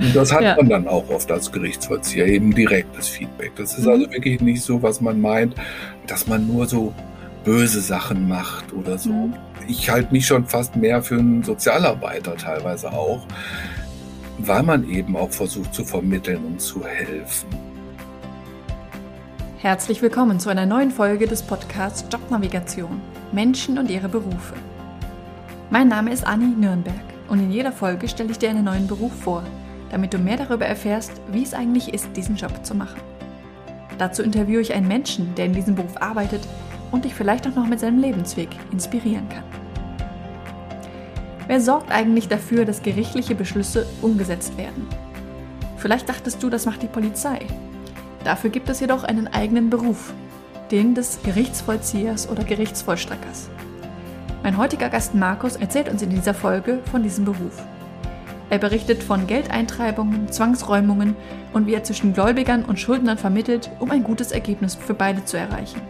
Und das hat ja. man dann auch oft als Gerichtsvollzieher, eben direktes Feedback. Das ist mhm. also wirklich nicht so, was man meint, dass man nur so böse Sachen macht oder so. Mhm. Ich halte mich schon fast mehr für einen Sozialarbeiter teilweise auch, weil man eben auch versucht zu vermitteln und zu helfen. Herzlich willkommen zu einer neuen Folge des Podcasts Jobnavigation Menschen und ihre Berufe. Mein Name ist Anni Nürnberg und in jeder Folge stelle ich dir einen neuen Beruf vor, damit du mehr darüber erfährst, wie es eigentlich ist, diesen Job zu machen. Dazu interviewe ich einen Menschen, der in diesem Beruf arbeitet und dich vielleicht auch noch mit seinem Lebensweg inspirieren kann. Wer sorgt eigentlich dafür, dass gerichtliche Beschlüsse umgesetzt werden? Vielleicht dachtest du, das macht die Polizei. Dafür gibt es jedoch einen eigenen Beruf, den des Gerichtsvollziehers oder Gerichtsvollstreckers. Mein heutiger Gast Markus erzählt uns in dieser Folge von diesem Beruf. Er berichtet von Geldeintreibungen, Zwangsräumungen und wie er zwischen Gläubigern und Schuldnern vermittelt, um ein gutes Ergebnis für beide zu erreichen.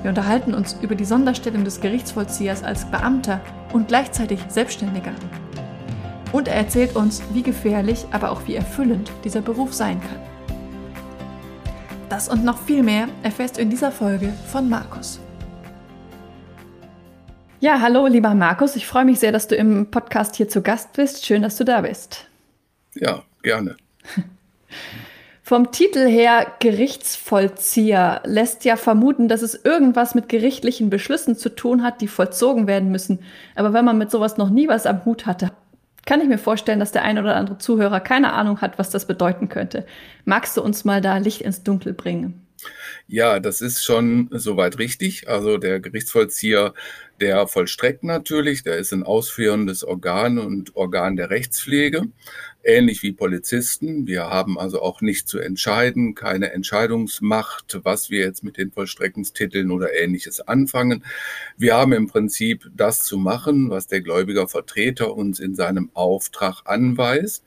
Wir unterhalten uns über die Sonderstellung des Gerichtsvollziehers als Beamter und gleichzeitig Selbstständiger. Und er erzählt uns, wie gefährlich, aber auch wie erfüllend dieser Beruf sein kann. Das und noch viel mehr erfährst du in dieser Folge von Markus. Ja, hallo, lieber Markus. Ich freue mich sehr, dass du im Podcast hier zu Gast bist. Schön, dass du da bist. Ja, gerne. Vom Titel her Gerichtsvollzieher lässt ja vermuten, dass es irgendwas mit gerichtlichen Beschlüssen zu tun hat, die vollzogen werden müssen. Aber wenn man mit sowas noch nie was am Hut hatte, kann ich mir vorstellen, dass der ein oder andere Zuhörer keine Ahnung hat, was das bedeuten könnte. Magst du uns mal da Licht ins Dunkel bringen? Ja, das ist schon soweit richtig. Also der Gerichtsvollzieher, der vollstreckt natürlich, der ist ein ausführendes Organ und Organ der Rechtspflege, ähnlich wie Polizisten. Wir haben also auch nicht zu entscheiden, keine Entscheidungsmacht, was wir jetzt mit den Vollstreckungstiteln oder ähnliches anfangen. Wir haben im Prinzip das zu machen, was der Gläubigervertreter uns in seinem Auftrag anweist.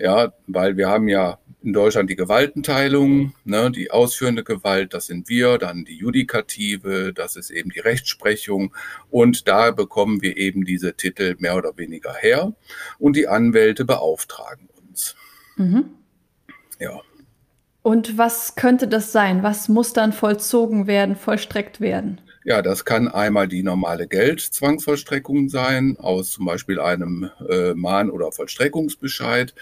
Ja, weil wir haben ja in Deutschland die Gewaltenteilung, ne, die ausführende Gewalt, das sind wir, dann die Judikative, das ist eben die Rechtsprechung und da bekommen wir eben diese Titel mehr oder weniger her und die Anwälte beauftragen uns. Mhm. Ja. Und was könnte das sein? Was muss dann vollzogen werden, vollstreckt werden? Ja, das kann einmal die normale Geldzwangsvollstreckung sein, aus zum Beispiel einem äh, Mahn- oder Vollstreckungsbescheid.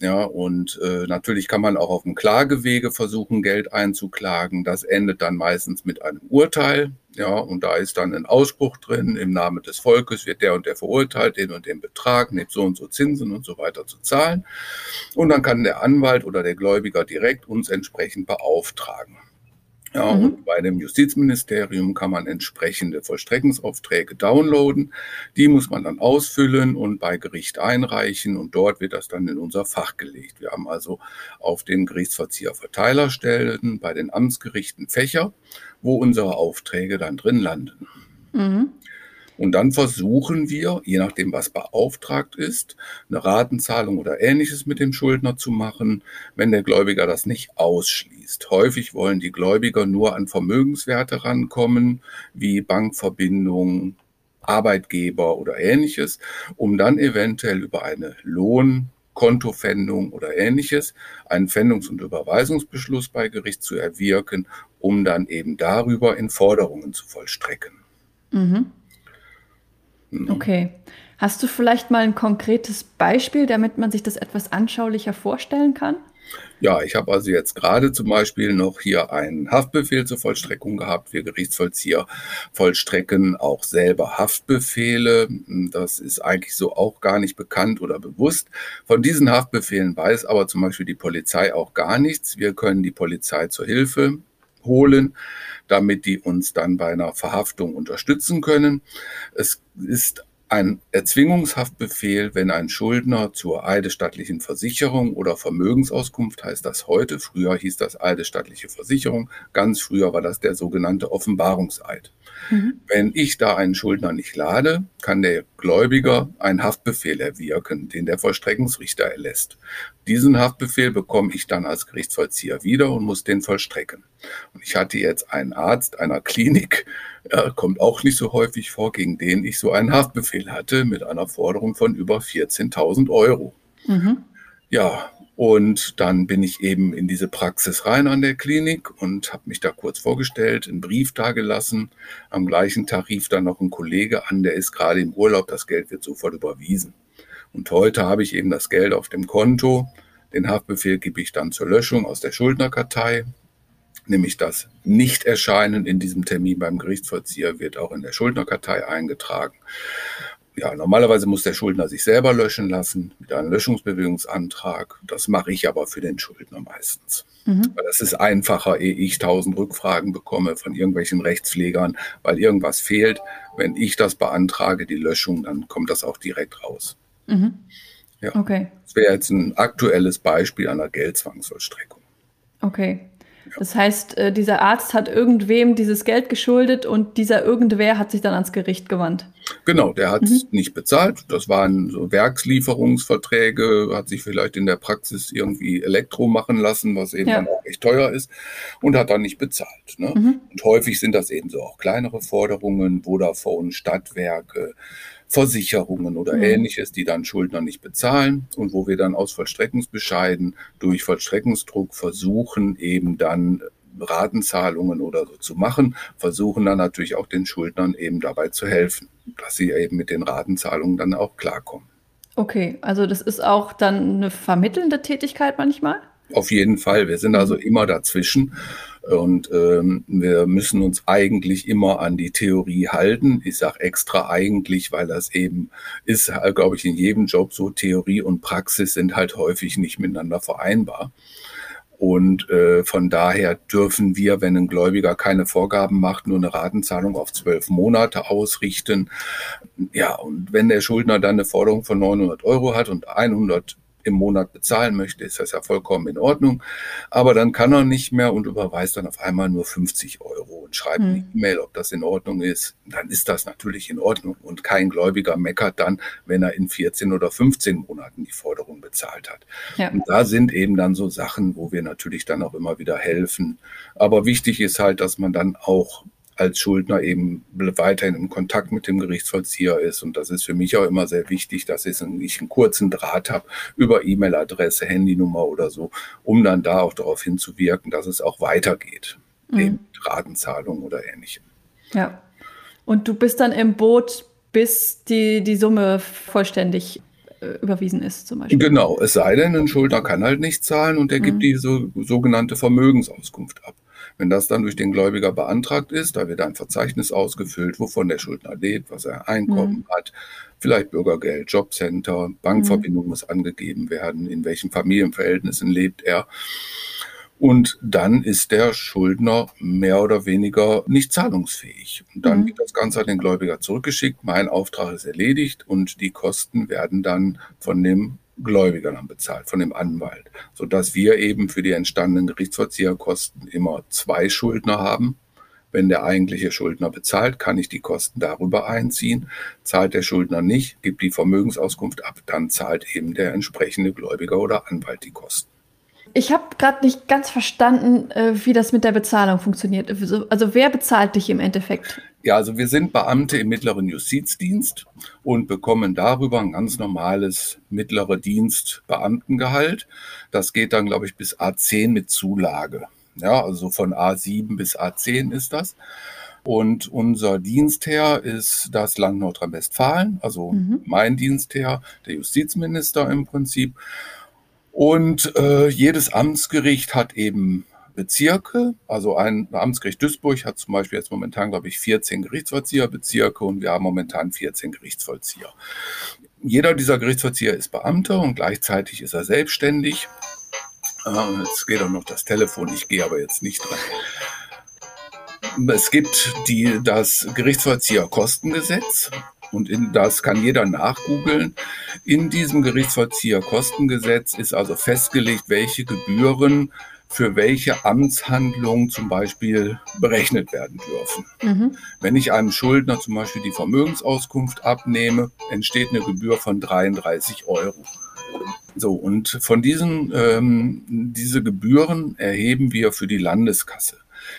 Ja, und äh, natürlich kann man auch auf dem Klagewege versuchen, Geld einzuklagen. Das endet dann meistens mit einem Urteil. Ja, und da ist dann ein Ausspruch drin, im Namen des Volkes wird der und der verurteilt, den und den Betrag, nebst so und so Zinsen und so weiter zu zahlen. Und dann kann der Anwalt oder der Gläubiger direkt uns entsprechend beauftragen. Ja, mhm. und bei dem Justizministerium kann man entsprechende Vollstreckungsaufträge downloaden. Die muss man dann ausfüllen und bei Gericht einreichen und dort wird das dann in unser Fach gelegt. Wir haben also auf den Gerichtsverzieher Verteilerstellen bei den Amtsgerichten Fächer, wo unsere Aufträge dann drin landen. Mhm. Und dann versuchen wir, je nachdem, was beauftragt ist, eine Ratenzahlung oder ähnliches mit dem Schuldner zu machen, wenn der Gläubiger das nicht ausschließt. Häufig wollen die Gläubiger nur an Vermögenswerte rankommen, wie Bankverbindungen, Arbeitgeber oder ähnliches, um dann eventuell über eine Lohn Kontopfändung oder ähnliches, einen Pfändungs- und Überweisungsbeschluss bei Gericht zu erwirken, um dann eben darüber in Forderungen zu vollstrecken. Mhm. Mhm. Okay. Hast du vielleicht mal ein konkretes Beispiel, damit man sich das etwas anschaulicher vorstellen kann? Ja, ich habe also jetzt gerade zum Beispiel noch hier einen Haftbefehl zur Vollstreckung gehabt. Wir Gerichtsvollzieher vollstrecken auch selber Haftbefehle. Das ist eigentlich so auch gar nicht bekannt oder bewusst. Von diesen Haftbefehlen weiß aber zum Beispiel die Polizei auch gar nichts. Wir können die Polizei zur Hilfe holen damit die uns dann bei einer Verhaftung unterstützen können. Es ist ein Erzwingungshaftbefehl, wenn ein Schuldner zur eidesstattlichen Versicherung oder Vermögensauskunft heißt das heute, früher hieß das eidesstattliche Versicherung, ganz früher war das der sogenannte Offenbarungseid. Mhm. Wenn ich da einen Schuldner nicht lade, kann der Gläubiger einen Haftbefehl erwirken, den der Vollstreckungsrichter erlässt. Diesen Haftbefehl bekomme ich dann als Gerichtsvollzieher wieder und muss den vollstrecken. Und ich hatte jetzt einen Arzt einer Klinik, ja, kommt auch nicht so häufig vor, gegen den ich so einen Haftbefehl hatte mit einer Forderung von über 14.000 Euro. Mhm. Ja, und dann bin ich eben in diese Praxis rein an der Klinik und habe mich da kurz vorgestellt, einen Brief da gelassen. Am gleichen Tag rief dann noch ein Kollege an, der ist gerade im Urlaub, das Geld wird sofort überwiesen. Und heute habe ich eben das Geld auf dem Konto. Den Haftbefehl gebe ich dann zur Löschung aus der Schuldnerkartei. Nämlich das Nichterscheinen in diesem Termin beim Gerichtsvollzieher wird auch in der Schuldnerkartei eingetragen ja, normalerweise muss der Schuldner sich selber löschen lassen mit einem Löschungsbewegungsantrag. Das mache ich aber für den Schuldner meistens. Mhm. Weil das ist einfacher, ehe ich tausend Rückfragen bekomme von irgendwelchen Rechtspflegern, weil irgendwas fehlt. Wenn ich das beantrage, die Löschung, dann kommt das auch direkt raus. Mhm. Ja. Okay. Das wäre jetzt ein aktuelles Beispiel einer Geldzwangsvollstreckung. Okay. Das heißt, äh, dieser Arzt hat irgendwem dieses Geld geschuldet und dieser irgendwer hat sich dann ans Gericht gewandt. Genau, der hat es mhm. nicht bezahlt. Das waren so Werkslieferungsverträge, hat sich vielleicht in der Praxis irgendwie Elektro machen lassen, was eben ja. dann auch echt teuer ist und hat dann nicht bezahlt. Ne? Mhm. Und häufig sind das eben so auch kleinere Forderungen, Vodafone, Stadtwerke, Versicherungen oder mhm. ähnliches, die dann Schuldner nicht bezahlen und wo wir dann aus Vollstreckungsbescheiden durch Vollstreckungsdruck versuchen, eben dann Ratenzahlungen oder so zu machen, versuchen dann natürlich auch den Schuldnern eben dabei zu helfen, dass sie eben mit den Ratenzahlungen dann auch klarkommen. Okay, also das ist auch dann eine vermittelnde Tätigkeit manchmal? Auf jeden Fall. Wir sind also immer dazwischen und ähm, wir müssen uns eigentlich immer an die Theorie halten. Ich sage extra eigentlich, weil das eben ist, glaube ich, in jedem Job so. Theorie und Praxis sind halt häufig nicht miteinander vereinbar. Und äh, von daher dürfen wir, wenn ein Gläubiger keine Vorgaben macht, nur eine Ratenzahlung auf zwölf Monate ausrichten. Ja, und wenn der Schuldner dann eine Forderung von 900 Euro hat und 100 im Monat bezahlen möchte, ist das ja vollkommen in Ordnung. Aber dann kann er nicht mehr und überweist dann auf einmal nur 50 Euro und schreibt mhm. eine E-Mail, ob das in Ordnung ist. Dann ist das natürlich in Ordnung. Und kein Gläubiger meckert dann, wenn er in 14 oder 15 Monaten die Forderung bezahlt hat. Ja. Und da sind eben dann so Sachen, wo wir natürlich dann auch immer wieder helfen. Aber wichtig ist halt, dass man dann auch als Schuldner eben weiterhin im Kontakt mit dem Gerichtsvollzieher ist. Und das ist für mich auch immer sehr wichtig, dass ich einen kurzen Draht habe über E-Mail-Adresse, Handynummer oder so, um dann da auch darauf hinzuwirken, dass es auch weitergeht, mhm. eben Ratenzahlung oder ähnlichem. Ja. Und du bist dann im Boot, bis die, die Summe vollständig äh, überwiesen ist, zum Beispiel. Genau, es sei denn, ein Schuldner kann halt nicht zahlen und er mhm. gibt die so, sogenannte Vermögensauskunft ab. Wenn das dann durch den Gläubiger beantragt ist, da wird ein Verzeichnis ausgefüllt, wovon der Schuldner lebt, was er Einkommen mhm. hat, vielleicht Bürgergeld, Jobcenter, Bankverbindung mhm. muss angegeben werden, in welchen Familienverhältnissen lebt er. Und dann ist der Schuldner mehr oder weniger nicht zahlungsfähig. Und dann mhm. wird das Ganze an den Gläubiger zurückgeschickt. Mein Auftrag ist erledigt und die Kosten werden dann von dem Gläubiger dann bezahlt, von dem Anwalt, sodass wir eben für die entstandenen Gerichtsvollzieherkosten immer zwei Schuldner haben. Wenn der eigentliche Schuldner bezahlt, kann ich die Kosten darüber einziehen. Zahlt der Schuldner nicht, gibt die Vermögensauskunft ab, dann zahlt eben der entsprechende Gläubiger oder Anwalt die Kosten. Ich habe gerade nicht ganz verstanden, äh, wie das mit der Bezahlung funktioniert. Also, also wer bezahlt dich im Endeffekt? Ja, also wir sind Beamte im mittleren Justizdienst und bekommen darüber ein ganz normales mittlere Dienst Beamtengehalt. Das geht dann, glaube ich, bis A10 mit Zulage. Ja, also von A7 bis A10 ist das. Und unser Dienstherr ist das Land Nordrhein-Westfalen, also mhm. mein Dienstherr, der Justizminister im Prinzip. Und äh, jedes Amtsgericht hat eben Bezirke. Also ein Amtsgericht Duisburg hat zum Beispiel jetzt momentan, glaube ich, 14 Gerichtsvollzieherbezirke und wir haben momentan 14 Gerichtsvollzieher. Jeder dieser Gerichtsvollzieher ist Beamter und gleichzeitig ist er selbstständig. Äh, jetzt geht auch noch das Telefon, ich gehe aber jetzt nicht dran. Es gibt die, das Gerichtsvollzieherkostengesetz und in, das kann jeder nachgoogeln. In diesem Gerichtsvollzieherkostengesetz ist also festgelegt, welche Gebühren für welche Amtshandlungen zum Beispiel berechnet werden dürfen. Mhm. Wenn ich einem Schuldner zum Beispiel die Vermögensauskunft abnehme, entsteht eine Gebühr von 33 Euro. So, und von diesen, ähm, diese Gebühren erheben wir für die Landeskasse.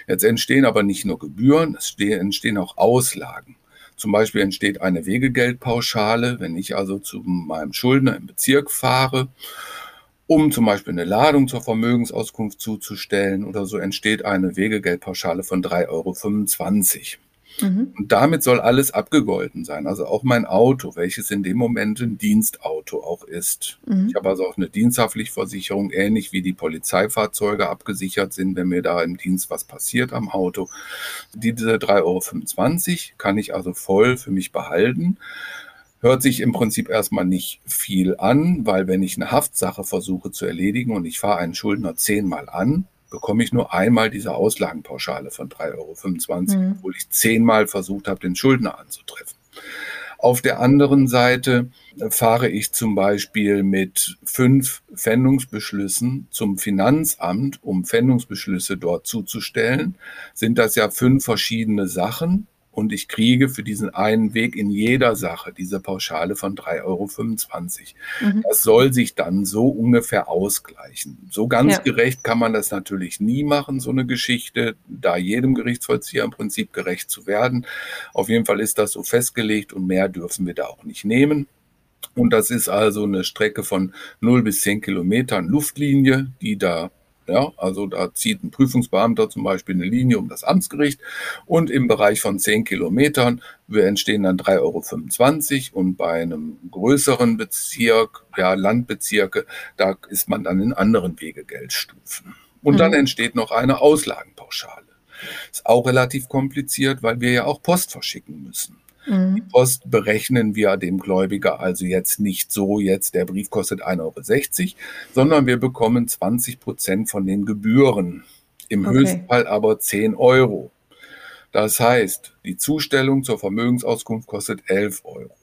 Jetzt entstehen aber nicht nur Gebühren, es entstehen auch Auslagen. Zum Beispiel entsteht eine Wegegeldpauschale, wenn ich also zu meinem Schuldner im Bezirk fahre um zum Beispiel eine Ladung zur Vermögensauskunft zuzustellen oder so, entsteht eine Wegegeldpauschale von 3,25 Euro. Mhm. Und damit soll alles abgegolten sein. Also auch mein Auto, welches in dem Moment ein Dienstauto auch ist. Mhm. Ich habe also auch eine Diensthaftpflichtversicherung, ähnlich wie die Polizeifahrzeuge abgesichert sind, wenn mir da im Dienst was passiert am Auto. Diese 3,25 Euro kann ich also voll für mich behalten. Hört sich im Prinzip erstmal nicht viel an, weil wenn ich eine Haftsache versuche zu erledigen und ich fahre einen Schuldner zehnmal an, bekomme ich nur einmal diese Auslagenpauschale von 3,25 Euro, mhm. obwohl ich zehnmal versucht habe, den Schuldner anzutreffen. Auf der anderen Seite fahre ich zum Beispiel mit fünf Pfändungsbeschlüssen zum Finanzamt, um Pfändungsbeschlüsse dort zuzustellen. Sind das ja fünf verschiedene Sachen und ich kriege für diesen einen Weg in jeder Sache diese Pauschale von 3,25 Euro. Mhm. Das soll sich dann so ungefähr ausgleichen. So ganz ja. gerecht kann man das natürlich nie machen, so eine Geschichte, da jedem Gerichtsvollzieher im Prinzip gerecht zu werden. Auf jeden Fall ist das so festgelegt und mehr dürfen wir da auch nicht nehmen. Und das ist also eine Strecke von 0 bis 10 Kilometern Luftlinie, die da ja, also da zieht ein Prüfungsbeamter zum Beispiel eine Linie um das Amtsgericht und im Bereich von 10 Kilometern entstehen dann 3,25 Euro und bei einem größeren Bezirk, ja, Landbezirke, da ist man dann in anderen Wegegeldstufen. Und mhm. dann entsteht noch eine Auslagenpauschale. Ist auch relativ kompliziert, weil wir ja auch Post verschicken müssen. Mhm. Die Post berechnen wir dem Gläubiger also jetzt nicht so, jetzt der Brief kostet 1,60 Euro, sondern wir bekommen 20 Prozent von den Gebühren. Im okay. Höchstfall aber 10 Euro. Das heißt, die Zustellung zur Vermögensauskunft kostet 11 Euro.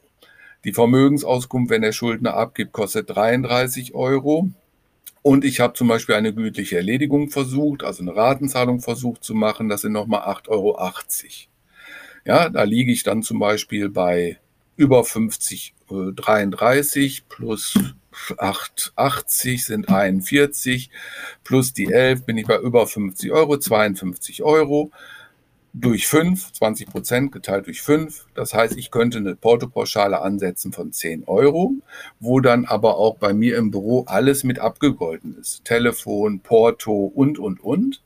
Die Vermögensauskunft, wenn der Schuldner abgibt, kostet 33 Euro. Und ich habe zum Beispiel eine gütliche Erledigung versucht, also eine Ratenzahlung versucht zu machen. Das sind nochmal 8,80 Euro. Ja, da liege ich dann zum Beispiel bei über 50, äh, 33 plus 880 sind 41, plus die 11 bin ich bei über 50 Euro, 52 Euro durch 5, 20 Prozent geteilt durch 5. Das heißt, ich könnte eine Portopauschale ansetzen von 10 Euro, wo dann aber auch bei mir im Büro alles mit abgegolten ist. Telefon, Porto und, und, und.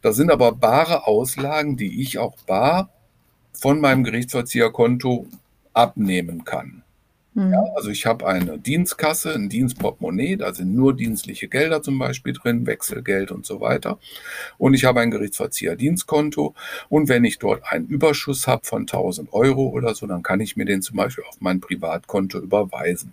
Das sind aber bare Auslagen, die ich auch bar von meinem Gerichtsvollzieherkonto abnehmen kann. Mhm. Ja, also ich habe eine Dienstkasse, ein Dienstportemonnaie, da sind nur dienstliche Gelder zum Beispiel drin, Wechselgeld und so weiter. Und ich habe ein Gerichtsvollzieher-Dienstkonto. Und wenn ich dort einen Überschuss habe von 1000 Euro oder so, dann kann ich mir den zum Beispiel auf mein Privatkonto überweisen.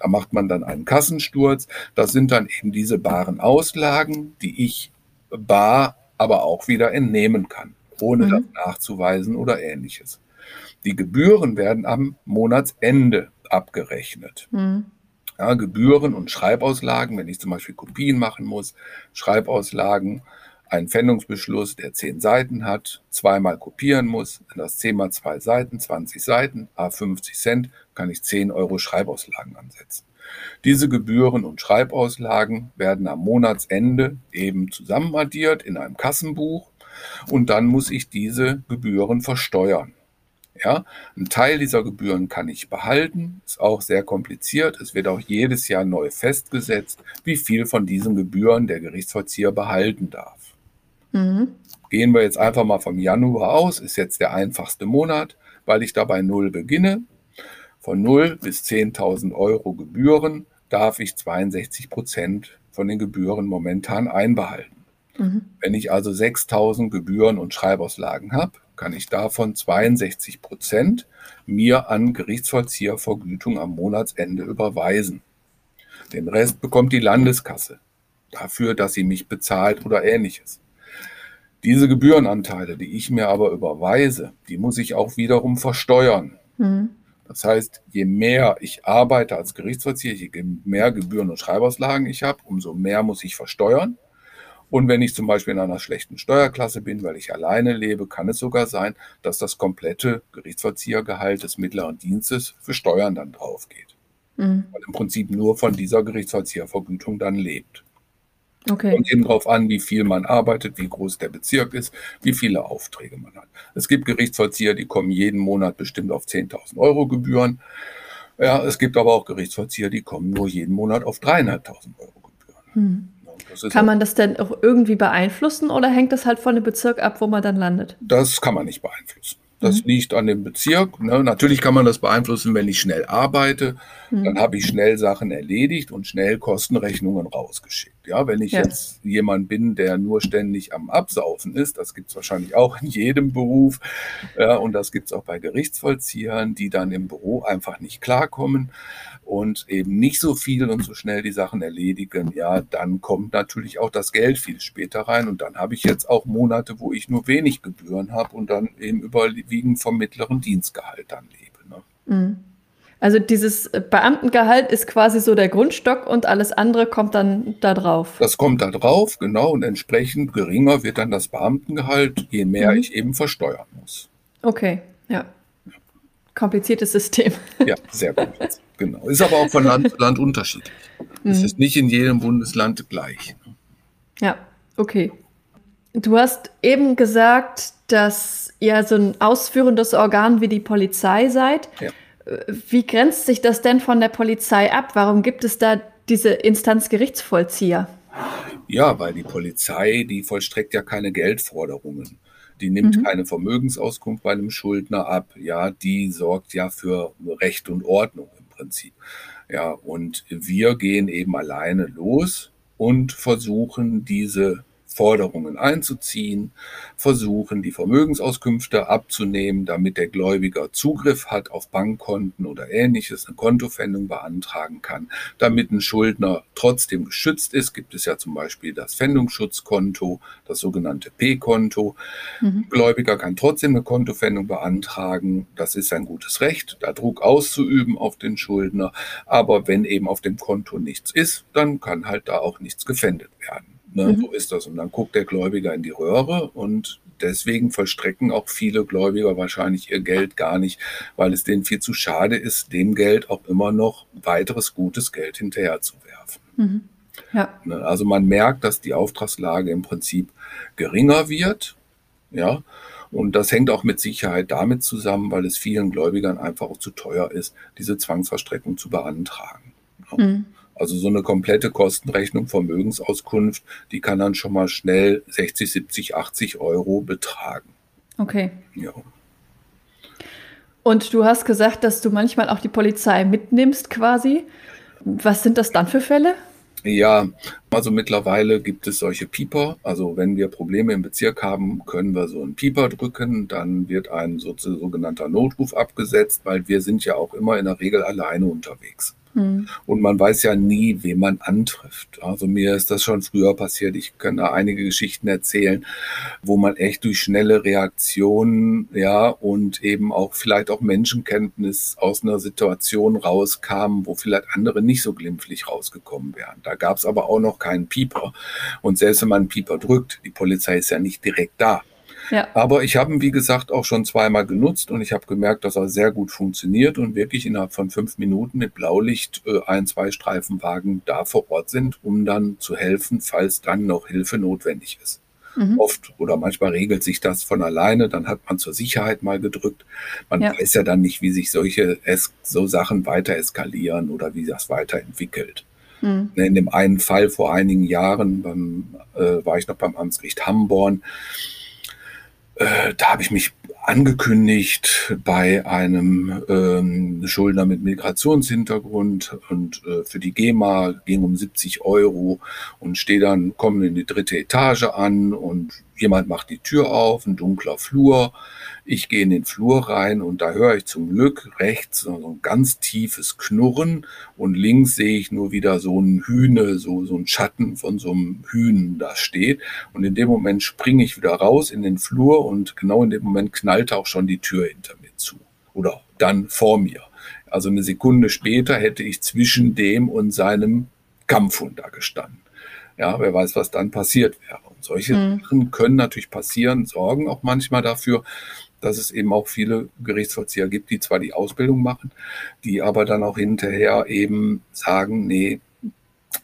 Da macht man dann einen Kassensturz. Das sind dann eben diese baren Auslagen, die ich bar aber auch wieder entnehmen kann ohne mhm. das nachzuweisen oder ähnliches. Die Gebühren werden am Monatsende abgerechnet. Mhm. Ja, Gebühren und Schreibauslagen, wenn ich zum Beispiel Kopien machen muss, Schreibauslagen, einen Pfändungsbeschluss, der zehn Seiten hat, zweimal kopieren muss, das zehn mal zwei Seiten, 20 Seiten, a 50 Cent, kann ich 10 Euro Schreibauslagen ansetzen. Diese Gebühren und Schreibauslagen werden am Monatsende eben zusammenaddiert in einem Kassenbuch und dann muss ich diese Gebühren versteuern. Ja, ein Teil dieser Gebühren kann ich behalten, ist auch sehr kompliziert. Es wird auch jedes Jahr neu festgesetzt, wie viel von diesen Gebühren der Gerichtsvollzieher behalten darf. Mhm. Gehen wir jetzt einfach mal vom Januar aus, ist jetzt der einfachste Monat, weil ich dabei null beginne. Von 0 bis 10.000 Euro Gebühren darf ich 62 Prozent von den Gebühren momentan einbehalten. Mhm. Wenn ich also 6000 Gebühren und Schreibauslagen habe, kann ich davon 62 Prozent mir an Gerichtsvollziehervergütung am Monatsende überweisen. Den Rest bekommt die Landeskasse dafür, dass sie mich bezahlt oder ähnliches. Diese Gebührenanteile, die ich mir aber überweise, die muss ich auch wiederum versteuern. Mhm. Das heißt, je mehr ich arbeite als Gerichtsvollzieher, je mehr Gebühren und Schreibauslagen ich habe, umso mehr muss ich versteuern. Und wenn ich zum Beispiel in einer schlechten Steuerklasse bin, weil ich alleine lebe, kann es sogar sein, dass das komplette Gerichtsvollziehergehalt des mittleren Dienstes für Steuern dann drauf geht. Mhm. Weil im Prinzip nur von dieser Gerichtsvollziehervergütung dann lebt. Okay. Kommt eben darauf an, wie viel man arbeitet, wie groß der Bezirk ist, wie viele Aufträge man hat. Es gibt Gerichtsvollzieher, die kommen jeden Monat bestimmt auf 10.000 Euro Gebühren. Ja, es gibt aber auch Gerichtsvollzieher, die kommen nur jeden Monat auf 3.500 Euro Hm. Kann man das denn auch irgendwie beeinflussen oder hängt das halt von dem Bezirk ab, wo man dann landet? Das kann man nicht beeinflussen. Das mhm. liegt an dem Bezirk. Ne? Natürlich kann man das beeinflussen, wenn ich schnell arbeite. Mhm. Dann habe ich schnell Sachen erledigt und schnell Kostenrechnungen rausgeschickt. Ja, wenn ich ja. jetzt jemand bin, der nur ständig am Absaufen ist, das gibt es wahrscheinlich auch in jedem Beruf. Ja, und das gibt es auch bei Gerichtsvollziehern, die dann im Büro einfach nicht klarkommen und eben nicht so viel und so schnell die Sachen erledigen, ja, dann kommt natürlich auch das Geld viel später rein und dann habe ich jetzt auch Monate, wo ich nur wenig Gebühren habe und dann eben überwiegend vom mittleren Dienstgehalt dann lebe. Ne? Mhm. Also dieses Beamtengehalt ist quasi so der Grundstock und alles andere kommt dann da drauf. Das kommt da drauf, genau, und entsprechend geringer wird dann das Beamtengehalt, je mehr mhm. ich eben versteuern muss. Okay, ja. Kompliziertes System. Ja, sehr gut. Genau. Ist aber auch von Land zu Land unterschiedlich. Mhm. Es ist nicht in jedem Bundesland gleich. Ja, okay. Du hast eben gesagt, dass ihr so ein ausführendes Organ wie die Polizei seid. Ja. Wie grenzt sich das denn von der Polizei ab? Warum gibt es da diese Instanz Gerichtsvollzieher? Ja, weil die Polizei, die vollstreckt ja keine Geldforderungen. Die nimmt mhm. keine Vermögensauskunft bei einem Schuldner ab. Ja, die sorgt ja für Recht und Ordnung im Prinzip. Ja, und wir gehen eben alleine los und versuchen diese Forderungen einzuziehen, versuchen, die Vermögensauskünfte abzunehmen, damit der Gläubiger Zugriff hat auf Bankkonten oder ähnliches, eine Kontofendung beantragen kann, damit ein Schuldner trotzdem geschützt ist. Gibt es ja zum Beispiel das Pfändungsschutzkonto, das sogenannte P-Konto. Mhm. Gläubiger kann trotzdem eine Kontofendung beantragen. Das ist ein gutes Recht, da Druck auszuüben auf den Schuldner. Aber wenn eben auf dem Konto nichts ist, dann kann halt da auch nichts gefändet werden. Ne, mhm. So ist das. Und dann guckt der Gläubiger in die Röhre und deswegen vollstrecken auch viele Gläubiger wahrscheinlich ihr Geld gar nicht, weil es denen viel zu schade ist, dem Geld auch immer noch weiteres gutes Geld hinterherzuwerfen. Mhm. Ja. Ne, also man merkt, dass die Auftragslage im Prinzip geringer wird. Ja. Und das hängt auch mit Sicherheit damit zusammen, weil es vielen Gläubigern einfach auch zu teuer ist, diese Zwangsverstreckung zu beantragen. Mhm. Also so eine komplette Kostenrechnung, Vermögensauskunft, die kann dann schon mal schnell 60, 70, 80 Euro betragen. Okay. Ja. Und du hast gesagt, dass du manchmal auch die Polizei mitnimmst quasi. Was sind das dann für Fälle? Ja, also mittlerweile gibt es solche Pieper. Also wenn wir Probleme im Bezirk haben, können wir so einen Pieper drücken. Dann wird ein sogenannter Notruf abgesetzt, weil wir sind ja auch immer in der Regel alleine unterwegs. Hm. Und man weiß ja nie, wen man antrifft. Also mir ist das schon früher passiert. Ich kann da einige Geschichten erzählen, wo man echt durch schnelle Reaktionen, ja, und eben auch vielleicht auch Menschenkenntnis aus einer Situation rauskam, wo vielleicht andere nicht so glimpflich rausgekommen wären. Da gab es aber auch noch keinen Pieper. Und selbst wenn man einen Pieper drückt, die Polizei ist ja nicht direkt da. Ja. Aber ich habe ihn, wie gesagt, auch schon zweimal genutzt und ich habe gemerkt, dass er sehr gut funktioniert und wirklich innerhalb von fünf Minuten mit Blaulicht äh, ein, zwei Streifenwagen da vor Ort sind, um dann zu helfen, falls dann noch Hilfe notwendig ist. Mhm. Oft oder manchmal regelt sich das von alleine, dann hat man zur Sicherheit mal gedrückt. Man ja. weiß ja dann nicht, wie sich solche es so Sachen weiter eskalieren oder wie das weiterentwickelt. Mhm. In dem einen Fall vor einigen Jahren beim, äh, war ich noch beim Amtsgericht Hamborn äh, da habe ich mich angekündigt bei einem ähm, Schuldner mit Migrationshintergrund und äh, für die GEMA ging um 70 Euro und stehe dann, komme in die dritte Etage an und jemand macht die Tür auf, ein dunkler Flur. Ich gehe in den Flur rein und da höre ich zum Glück rechts so ein ganz tiefes Knurren und links sehe ich nur wieder so ein Hühne, so, so ein Schatten von so einem Hühnen da steht. Und in dem Moment springe ich wieder raus in den Flur und genau in dem Moment knallte auch schon die Tür hinter mir zu. Oder dann vor mir. Also eine Sekunde später hätte ich zwischen dem und seinem Kampfhund da gestanden. Ja, wer weiß, was dann passiert wäre. Und solche mhm. Sachen können natürlich passieren, sorgen auch manchmal dafür, dass es eben auch viele Gerichtsvollzieher gibt, die zwar die Ausbildung machen, die aber dann auch hinterher eben sagen, nee,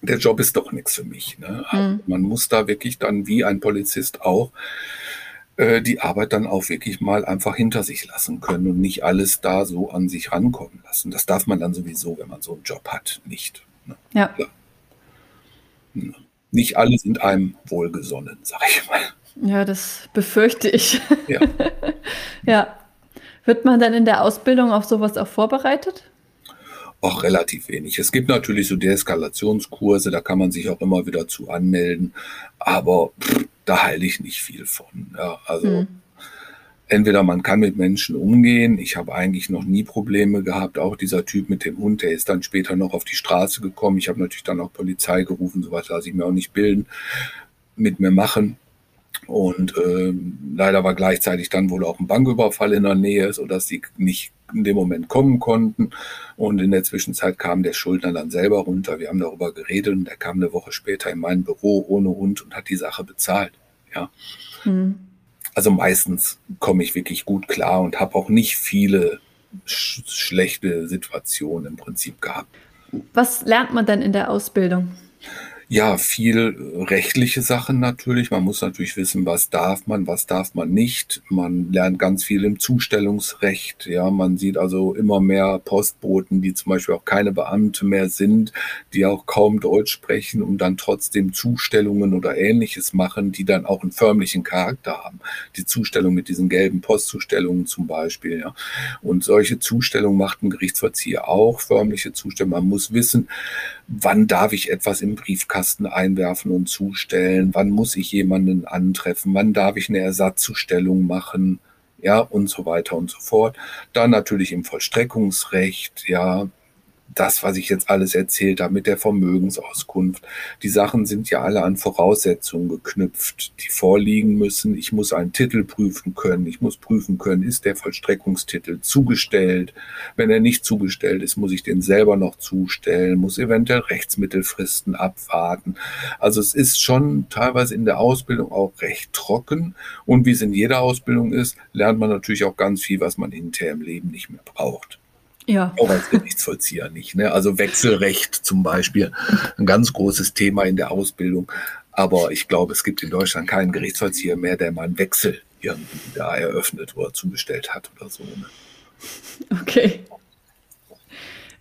der Job ist doch nichts für mich. Ne? Mhm. Man muss da wirklich dann wie ein Polizist auch äh, die Arbeit dann auch wirklich mal einfach hinter sich lassen können und nicht alles da so an sich rankommen lassen. Das darf man dann sowieso, wenn man so einen Job hat, nicht. Ne? Ja. ja. Nicht alle sind einem wohlgesonnen, sag ich mal. Ja, das befürchte ich. Ja. ja. Wird man dann in der Ausbildung auf sowas auch vorbereitet? Auch relativ wenig. Es gibt natürlich so Deeskalationskurse, da kann man sich auch immer wieder zu anmelden, aber pff, da halte ich nicht viel von. Ja, also hm. entweder man kann mit Menschen umgehen, ich habe eigentlich noch nie Probleme gehabt, auch dieser Typ mit dem Hund, der ist dann später noch auf die Straße gekommen. Ich habe natürlich dann auch Polizei gerufen, sowas lasse ich mir auch nicht bilden, mit mir machen. Und äh, leider war gleichzeitig dann wohl auch ein Banküberfall in der Nähe, sodass sie nicht in dem Moment kommen konnten. Und in der Zwischenzeit kam der Schuldner dann selber runter. Wir haben darüber geredet und er kam eine Woche später in mein Büro ohne Hund und hat die Sache bezahlt. Ja. Hm. Also meistens komme ich wirklich gut klar und habe auch nicht viele sch schlechte Situationen im Prinzip gehabt. Was lernt man denn in der Ausbildung? Ja, viel rechtliche Sachen natürlich. Man muss natürlich wissen, was darf man, was darf man nicht. Man lernt ganz viel im Zustellungsrecht. Ja, man sieht also immer mehr Postboten, die zum Beispiel auch keine Beamte mehr sind, die auch kaum Deutsch sprechen und dann trotzdem Zustellungen oder ähnliches machen, die dann auch einen förmlichen Charakter haben. Die Zustellung mit diesen gelben Postzustellungen zum Beispiel. Ja. Und solche Zustellungen macht ein Gerichtsvollzieher auch, förmliche Zustellungen. Man muss wissen, wann darf ich etwas im Briefkasten einwerfen und zustellen, wann muss ich jemanden antreffen, wann darf ich eine Ersatzzustellung machen, ja, und so weiter und so fort. Dann natürlich im Vollstreckungsrecht, ja, das, was ich jetzt alles erzählt habe mit der Vermögensauskunft. Die Sachen sind ja alle an Voraussetzungen geknüpft, die vorliegen müssen. Ich muss einen Titel prüfen können. Ich muss prüfen können, ist der Vollstreckungstitel zugestellt. Wenn er nicht zugestellt ist, muss ich den selber noch zustellen, muss eventuell Rechtsmittelfristen abwarten. Also es ist schon teilweise in der Ausbildung auch recht trocken. Und wie es in jeder Ausbildung ist, lernt man natürlich auch ganz viel, was man hinterher im Leben nicht mehr braucht. Ja. Auch als Gerichtsvollzieher nicht. Ne? Also Wechselrecht zum Beispiel, ein ganz großes Thema in der Ausbildung. Aber ich glaube, es gibt in Deutschland keinen Gerichtsvollzieher mehr, der mal einen Wechsel irgendwie da eröffnet oder zugestellt hat oder so. Ne? Okay.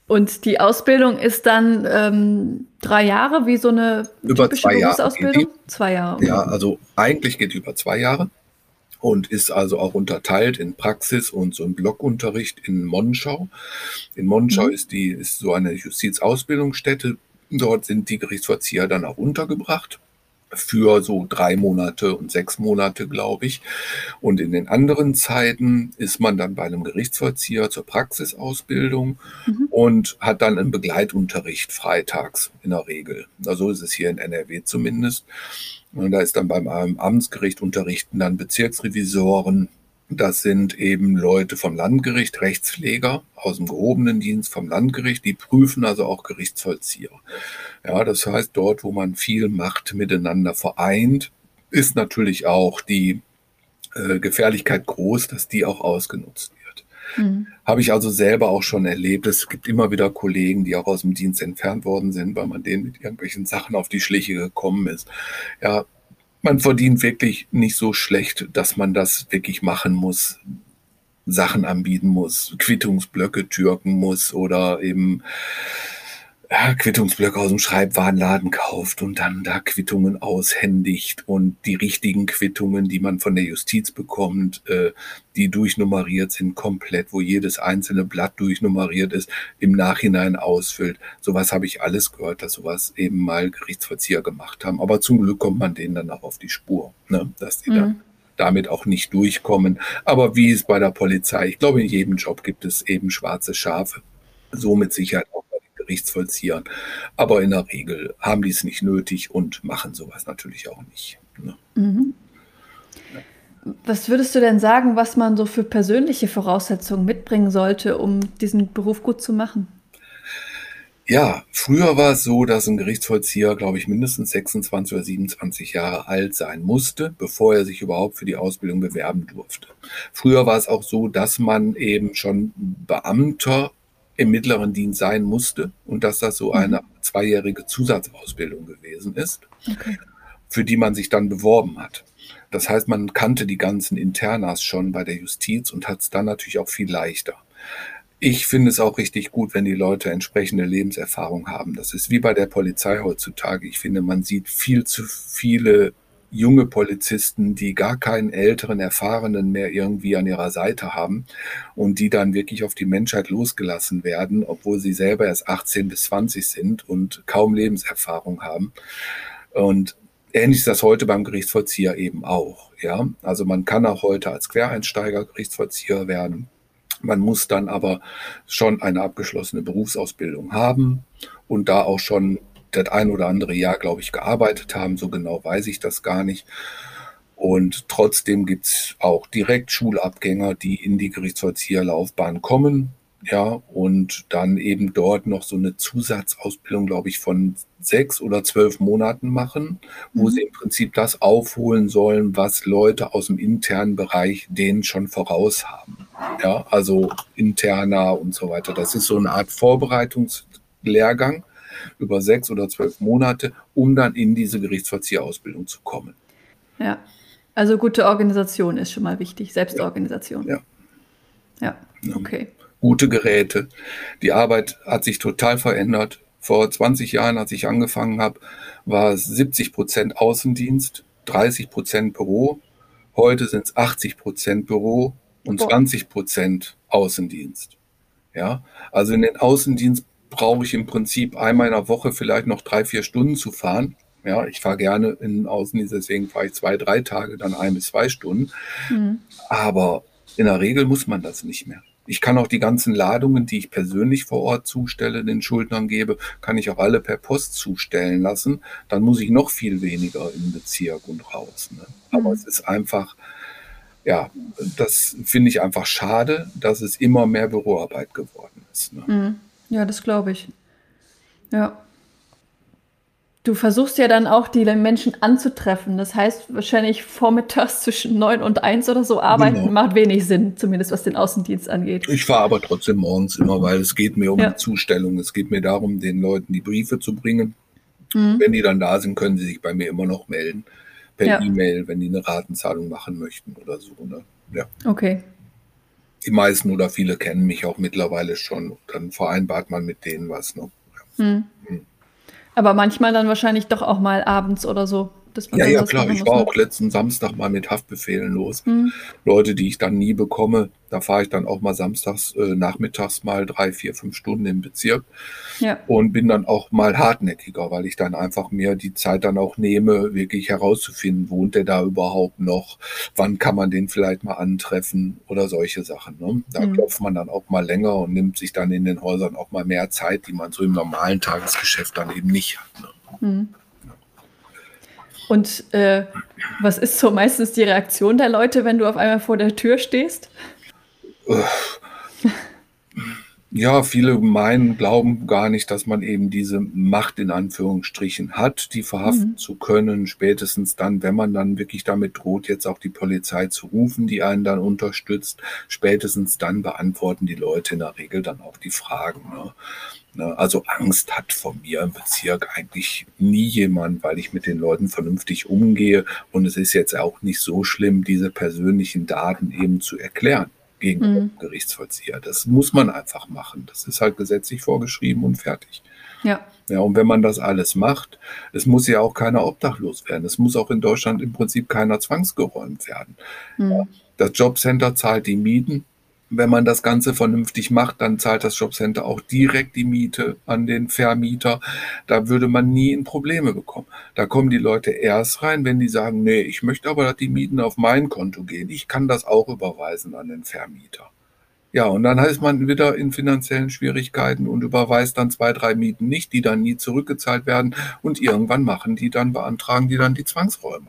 Und die Ausbildung ist dann ähm, drei Jahre, wie so eine über typische zwei Berufsausbildung? Jahre. Zwei Jahre. Ja, also eigentlich geht über zwei Jahre und ist also auch unterteilt in Praxis und so ein Blockunterricht in Monschau. In Monschau mhm. ist die ist so eine Justizausbildungsstätte. Dort sind die Gerichtsvollzieher dann auch untergebracht für so drei Monate und sechs Monate, glaube ich. Und in den anderen Zeiten ist man dann bei einem Gerichtsvollzieher zur Praxisausbildung mhm. und hat dann einen Begleitunterricht freitags in der Regel. Also ist es hier in NRW zumindest. Und da ist dann beim Amtsgericht unterrichten dann Bezirksrevisoren. Das sind eben Leute vom Landgericht, Rechtspfleger aus dem gehobenen Dienst vom Landgericht, die prüfen also auch Gerichtsvollzieher. Ja, das heißt, dort, wo man viel Macht miteinander vereint, ist natürlich auch die äh, Gefährlichkeit groß, dass die auch ausgenutzt Mhm. Habe ich also selber auch schon erlebt. Es gibt immer wieder Kollegen, die auch aus dem Dienst entfernt worden sind, weil man denen mit irgendwelchen Sachen auf die Schliche gekommen ist. Ja, man verdient wirklich nicht so schlecht, dass man das wirklich machen muss. Sachen anbieten muss, Quittungsblöcke türken muss oder eben ja, Quittungsblöcke aus dem Schreibwarenladen kauft und dann da Quittungen aushändigt und die richtigen Quittungen, die man von der Justiz bekommt, äh, die durchnummeriert sind, komplett, wo jedes einzelne Blatt durchnummeriert ist, im Nachhinein ausfüllt. Sowas habe ich alles gehört, dass sowas eben mal Gerichtsverzieher gemacht haben. Aber zum Glück kommt man denen dann auch auf die Spur, ne? dass die mhm. dann damit auch nicht durchkommen. Aber wie es bei der Polizei, ich glaube, in jedem Job gibt es eben schwarze Schafe. So mit Sicherheit auch Gerichtsvollziehern. Aber in der Regel haben die es nicht nötig und machen sowas natürlich auch nicht. Ne? Mhm. Was würdest du denn sagen, was man so für persönliche Voraussetzungen mitbringen sollte, um diesen Beruf gut zu machen? Ja, früher war es so, dass ein Gerichtsvollzieher, glaube ich, mindestens 26 oder 27 Jahre alt sein musste, bevor er sich überhaupt für die Ausbildung bewerben durfte. Früher war es auch so, dass man eben schon Beamter im mittleren Dienst sein musste und dass das so mhm. eine zweijährige Zusatzausbildung gewesen ist, okay. für die man sich dann beworben hat. Das heißt, man kannte die ganzen Internas schon bei der Justiz und hat es dann natürlich auch viel leichter. Ich finde es auch richtig gut, wenn die Leute entsprechende Lebenserfahrung haben. Das ist wie bei der Polizei heutzutage. Ich finde, man sieht viel zu viele junge Polizisten, die gar keinen älteren, erfahrenen mehr irgendwie an ihrer Seite haben und die dann wirklich auf die Menschheit losgelassen werden, obwohl sie selber erst 18 bis 20 sind und kaum Lebenserfahrung haben. Und ähnlich ist das heute beim Gerichtsvollzieher eben auch. Ja, also man kann auch heute als Quereinsteiger Gerichtsvollzieher werden. Man muss dann aber schon eine abgeschlossene Berufsausbildung haben und da auch schon das ein oder andere Jahr, glaube ich, gearbeitet haben. So genau weiß ich das gar nicht. Und trotzdem gibt es auch direkt Schulabgänger, die in die Gerichtsvollzieherlaufbahn kommen. Ja, und dann eben dort noch so eine Zusatzausbildung, glaube ich, von sechs oder zwölf Monaten machen, wo mhm. sie im Prinzip das aufholen sollen, was Leute aus dem internen Bereich denen schon voraus haben. Ja, also interner und so weiter. Das ist so eine Art Vorbereitungslehrgang über sechs oder zwölf Monate, um dann in diese Gerichtsvollzieherausbildung zu kommen. Ja, also gute Organisation ist schon mal wichtig, Selbstorganisation. Ja. Ja, okay. Gute Geräte. Die Arbeit hat sich total verändert. Vor 20 Jahren, als ich angefangen habe, war es 70 Prozent Außendienst, 30 Prozent Büro. Heute sind es 80 Prozent Büro und Boah. 20 Prozent Außendienst. Ja, also in den Außendienst brauche ich im Prinzip einmal in der Woche vielleicht noch drei, vier Stunden zu fahren. Ja, ich fahre gerne in Außendienst, deswegen fahre ich zwei, drei Tage, dann ein bis zwei Stunden. Mhm. Aber in der Regel muss man das nicht mehr. Ich kann auch die ganzen Ladungen, die ich persönlich vor Ort zustelle, den Schuldnern gebe, kann ich auch alle per Post zustellen lassen. Dann muss ich noch viel weniger im Bezirk und raus. Ne? Aber mhm. es ist einfach, ja, das finde ich einfach schade, dass es immer mehr Büroarbeit geworden ist. Ne? Mhm. Ja, das glaube ich. Ja. Du versuchst ja dann auch, die Menschen anzutreffen. Das heißt, wahrscheinlich vormittags zwischen neun und eins oder so arbeiten genau. macht wenig Sinn, zumindest was den Außendienst angeht. Ich fahre aber trotzdem morgens immer, weil es geht mir um ja. die Zustellung. Es geht mir darum, den Leuten die Briefe zu bringen. Mhm. Wenn die dann da sind, können sie sich bei mir immer noch melden. Per ja. E-Mail, wenn die eine Ratenzahlung machen möchten oder so. Ne? Ja. Okay die meisten oder viele kennen mich auch mittlerweile schon. Dann vereinbart man mit denen was. Ne? Hm. Hm. Aber manchmal dann wahrscheinlich doch auch mal abends oder so ja, ja, klar. Ich war auch letzten Samstag mal mit Haftbefehlen los. Mhm. Leute, die ich dann nie bekomme, da fahre ich dann auch mal samstags, äh, nachmittags mal drei, vier, fünf Stunden im Bezirk. Ja. Und bin dann auch mal hartnäckiger, weil ich dann einfach mir die Zeit dann auch nehme, wirklich herauszufinden, wohnt der da überhaupt noch? Wann kann man den vielleicht mal antreffen oder solche Sachen. Ne? Da mhm. klopft man dann auch mal länger und nimmt sich dann in den Häusern auch mal mehr Zeit, die man so im normalen Tagesgeschäft dann eben nicht hat. Ne? Mhm. Und äh, was ist so meistens die Reaktion der Leute, wenn du auf einmal vor der Tür stehst? Ja, viele meinen, glauben gar nicht, dass man eben diese Macht in Anführungsstrichen hat, die verhaften mhm. zu können. Spätestens dann, wenn man dann wirklich damit droht, jetzt auch die Polizei zu rufen, die einen dann unterstützt. Spätestens dann beantworten die Leute in der Regel dann auch die Fragen. Ne? Ne? Also Angst hat von mir im Bezirk eigentlich nie jemand, weil ich mit den Leuten vernünftig umgehe. Und es ist jetzt auch nicht so schlimm, diese persönlichen Daten eben zu erklären gegen mhm. Gerichtsvollzieher. Das muss man einfach machen. Das ist halt gesetzlich vorgeschrieben und fertig. Ja. Ja, und wenn man das alles macht, es muss ja auch keiner obdachlos werden. Es muss auch in Deutschland im Prinzip keiner zwangsgeräumt werden. Mhm. Das Jobcenter zahlt die Mieten, wenn man das Ganze vernünftig macht, dann zahlt das Jobcenter auch direkt die Miete an den Vermieter. Da würde man nie in Probleme bekommen. Da kommen die Leute erst rein, wenn die sagen, nee, ich möchte aber, dass die Mieten auf mein Konto gehen. Ich kann das auch überweisen an den Vermieter. Ja, und dann heißt man wieder in finanziellen Schwierigkeiten und überweist dann zwei, drei Mieten nicht, die dann nie zurückgezahlt werden. Und irgendwann machen die dann, beantragen die dann die Zwangsräumung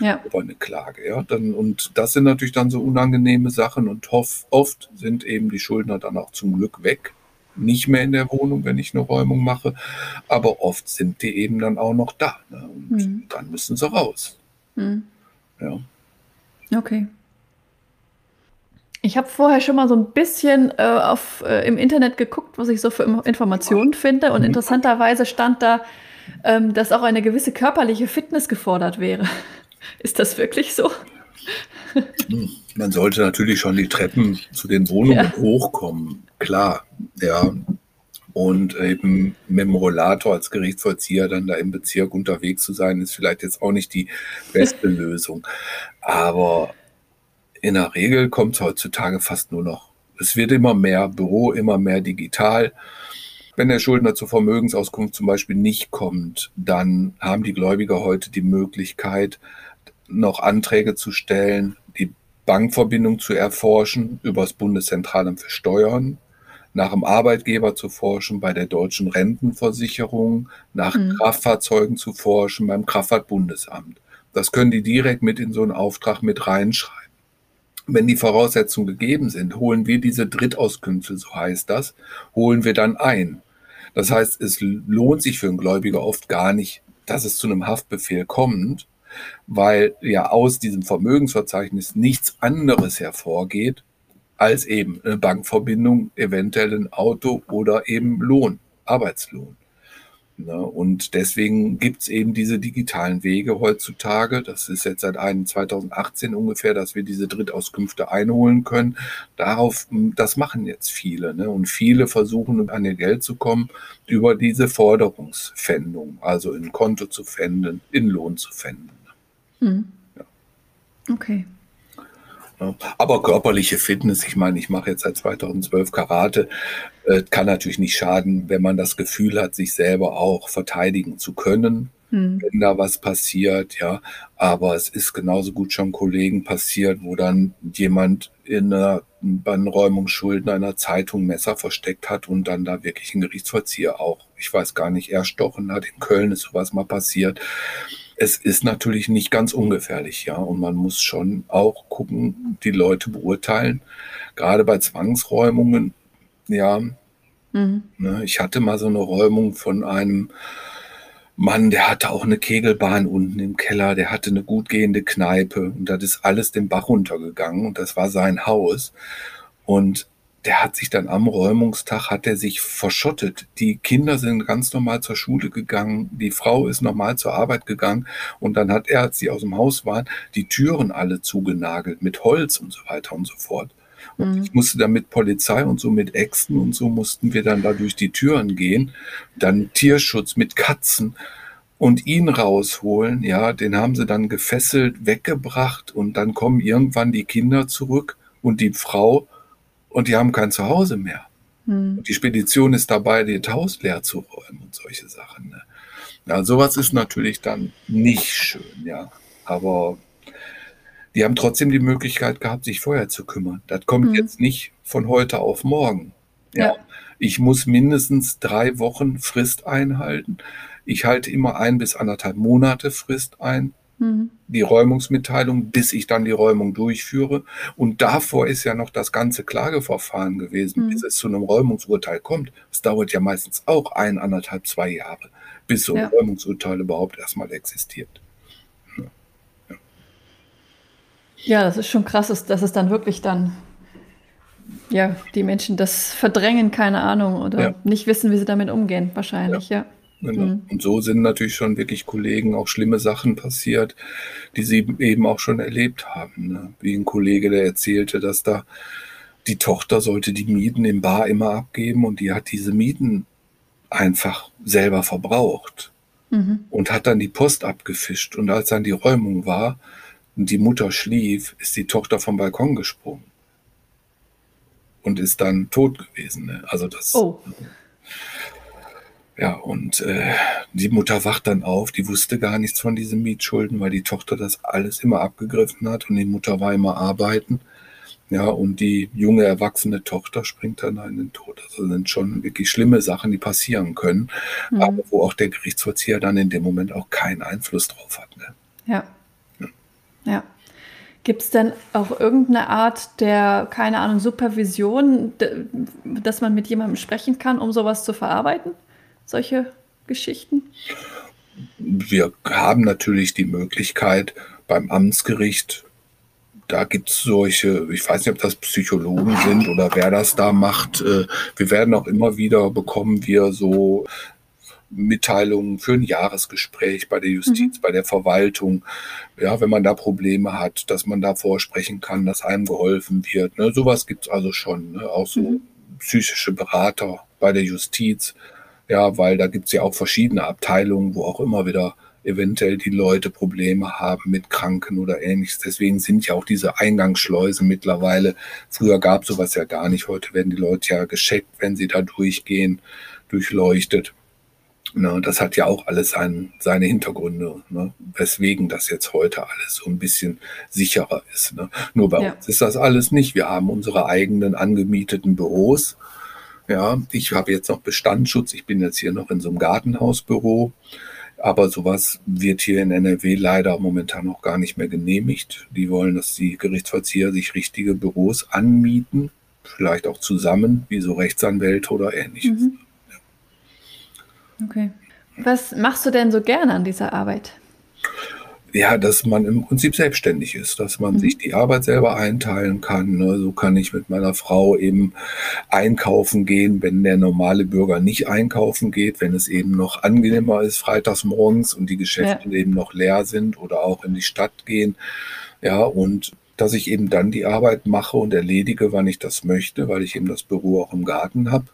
ja. über eine Klage. Ja, dann, und das sind natürlich dann so unangenehme Sachen und hoff, oft sind eben die Schuldner dann auch zum Glück weg. Nicht mehr in der Wohnung, wenn ich eine Räumung mache, aber oft sind die eben dann auch noch da. Ne? Und mhm. dann müssen sie raus. Mhm. Ja. Okay. Ich habe vorher schon mal so ein bisschen äh, auf, äh, im Internet geguckt, was ich so für Informationen finde. Und mhm. interessanterweise stand da, ähm, dass auch eine gewisse körperliche Fitness gefordert wäre. Ist das wirklich so? Hm, man sollte natürlich schon die Treppen zu den Wohnungen ja. hochkommen, klar, ja. Und eben mit dem Rollator als Gerichtsvollzieher dann da im Bezirk unterwegs zu sein, ist vielleicht jetzt auch nicht die beste Lösung. Aber in der Regel kommt es heutzutage fast nur noch. Es wird immer mehr Büro, immer mehr digital. Wenn der Schuldner zur Vermögensauskunft zum Beispiel nicht kommt, dann haben die Gläubiger heute die Möglichkeit, noch Anträge zu stellen, die Bankverbindung zu erforschen über das Bundeszentralamt für Steuern, nach dem Arbeitgeber zu forschen, bei der deutschen Rentenversicherung, nach mhm. Kraftfahrzeugen zu forschen, beim Kraftfahrtbundesamt. Das können die direkt mit in so einen Auftrag mit reinschreiben. Wenn die Voraussetzungen gegeben sind, holen wir diese Drittauskünfte, so heißt das, holen wir dann ein. Das heißt, es lohnt sich für einen Gläubiger oft gar nicht, dass es zu einem Haftbefehl kommt, weil ja aus diesem Vermögensverzeichnis nichts anderes hervorgeht, als eben eine Bankverbindung, eventuell ein Auto oder eben Lohn, Arbeitslohn. Ne? Und deswegen gibt es eben diese digitalen Wege heutzutage. Das ist jetzt seit 2018 ungefähr, dass wir diese Drittauskünfte einholen können. Darauf, das machen jetzt viele. Ne? Und viele versuchen an ihr Geld zu kommen über diese Forderungsfändung, also in Konto zu fänden, in Lohn zu fänden. Hm. Ja. Okay. Aber körperliche Fitness, ich meine, ich mache jetzt seit 2012 Karate, äh, kann natürlich nicht schaden, wenn man das Gefühl hat, sich selber auch verteidigen zu können, hm. wenn da was passiert, ja. Aber es ist genauso gut schon Kollegen passiert, wo dann jemand in einer Bannräumungsschulden einer Zeitung Messer versteckt hat und dann da wirklich ein Gerichtsvollzieher auch, ich weiß gar nicht, erstochen hat. In Köln ist sowas mal passiert es ist natürlich nicht ganz ungefährlich, ja. Und man muss schon auch gucken, die Leute beurteilen. Gerade bei Zwangsräumungen, ja. Mhm. Ne, ich hatte mal so eine Räumung von einem Mann, der hatte auch eine Kegelbahn unten im Keller, der hatte eine gut gehende Kneipe und das ist alles den Bach runtergegangen und das war sein Haus. Und der hat sich dann am Räumungstag, hat er sich verschottet. Die Kinder sind ganz normal zur Schule gegangen, die Frau ist normal zur Arbeit gegangen und dann hat er, als sie aus dem Haus waren, die Türen alle zugenagelt mit Holz und so weiter und so fort. Und mhm. ich musste dann mit Polizei und so mit Äxten und so mussten wir dann da durch die Türen gehen. Dann Tierschutz mit Katzen und ihn rausholen. Ja, den haben sie dann gefesselt, weggebracht und dann kommen irgendwann die Kinder zurück und die Frau und die haben kein Zuhause mehr. Hm. Die Spedition ist dabei, das Haus leer zu räumen und solche Sachen. Ne? Ja, sowas ist natürlich dann nicht schön, ja. Aber die haben trotzdem die Möglichkeit gehabt, sich vorher zu kümmern. Das kommt hm. jetzt nicht von heute auf morgen. Ja. ja. Ich muss mindestens drei Wochen Frist einhalten. Ich halte immer ein bis anderthalb Monate Frist ein. Mhm. Die Räumungsmitteilung, bis ich dann die Räumung durchführe. Und davor ist ja noch das ganze Klageverfahren gewesen, mhm. bis es zu einem Räumungsurteil kommt. Es dauert ja meistens auch ein, anderthalb, zwei Jahre, bis so ein ja. Räumungsurteil überhaupt erstmal existiert. Ja. ja, das ist schon krass, dass es dann wirklich dann ja, die Menschen das verdrängen, keine Ahnung, oder ja. nicht wissen, wie sie damit umgehen, wahrscheinlich, ja. ja. Genau. Mhm. Und so sind natürlich schon wirklich Kollegen auch schlimme Sachen passiert, die sie eben auch schon erlebt haben. Ne? Wie ein Kollege, der erzählte, dass da die Tochter sollte die Mieten im Bar immer abgeben und die hat diese Mieten einfach selber verbraucht mhm. und hat dann die Post abgefischt. Und als dann die Räumung war und die Mutter schlief, ist die Tochter vom Balkon gesprungen und ist dann tot gewesen. Ne? Also das. Oh. Ja, und äh, die Mutter wacht dann auf, die wusste gar nichts von diesen Mietschulden, weil die Tochter das alles immer abgegriffen hat und die Mutter war immer arbeiten. Ja, und die junge erwachsene Tochter springt dann in den Tod. Also sind schon wirklich schlimme Sachen, die passieren können, mhm. aber wo auch der Gerichtsvollzieher dann in dem Moment auch keinen Einfluss drauf hat. Ne? Ja. Ja. ja. Gibt es denn auch irgendeine Art der, keine Ahnung, Supervision, dass man mit jemandem sprechen kann, um sowas zu verarbeiten? Solche Geschichten? Wir haben natürlich die Möglichkeit beim Amtsgericht, da gibt es solche, ich weiß nicht, ob das Psychologen sind oder wer das da macht. Äh, wir werden auch immer wieder bekommen wir so Mitteilungen für ein Jahresgespräch bei der Justiz, mhm. bei der Verwaltung. Ja, wenn man da Probleme hat, dass man da vorsprechen kann, dass einem geholfen wird. Ne? Sowas gibt's also schon. Ne? Auch so mhm. psychische Berater bei der Justiz. Ja, weil da gibt's ja auch verschiedene Abteilungen, wo auch immer wieder eventuell die Leute Probleme haben mit Kranken oder ähnliches. Deswegen sind ja auch diese Eingangsschleusen mittlerweile. Früher gab sowas ja gar nicht. Heute werden die Leute ja gescheckt, wenn sie da durchgehen, durchleuchtet. Ne, das hat ja auch alles sein, seine Hintergründe, ne, weswegen das jetzt heute alles so ein bisschen sicherer ist. Ne. Nur bei ja. uns ist das alles nicht. Wir haben unsere eigenen angemieteten Büros. Ja, ich habe jetzt noch Bestandsschutz. Ich bin jetzt hier noch in so einem Gartenhausbüro. Aber sowas wird hier in NRW leider momentan noch gar nicht mehr genehmigt. Die wollen, dass die Gerichtsvollzieher sich richtige Büros anmieten, vielleicht auch zusammen, wie so Rechtsanwälte oder ähnliches. Mhm. Okay. Was machst du denn so gerne an dieser Arbeit? Ja, dass man im Prinzip selbstständig ist, dass man mhm. sich die Arbeit selber einteilen kann. Ne? So kann ich mit meiner Frau eben einkaufen gehen, wenn der normale Bürger nicht einkaufen geht, wenn es eben noch angenehmer ist, freitags morgens und die Geschäfte ja. eben noch leer sind oder auch in die Stadt gehen. Ja, und dass ich eben dann die Arbeit mache und erledige, wann ich das möchte, weil ich eben das Büro auch im Garten habe.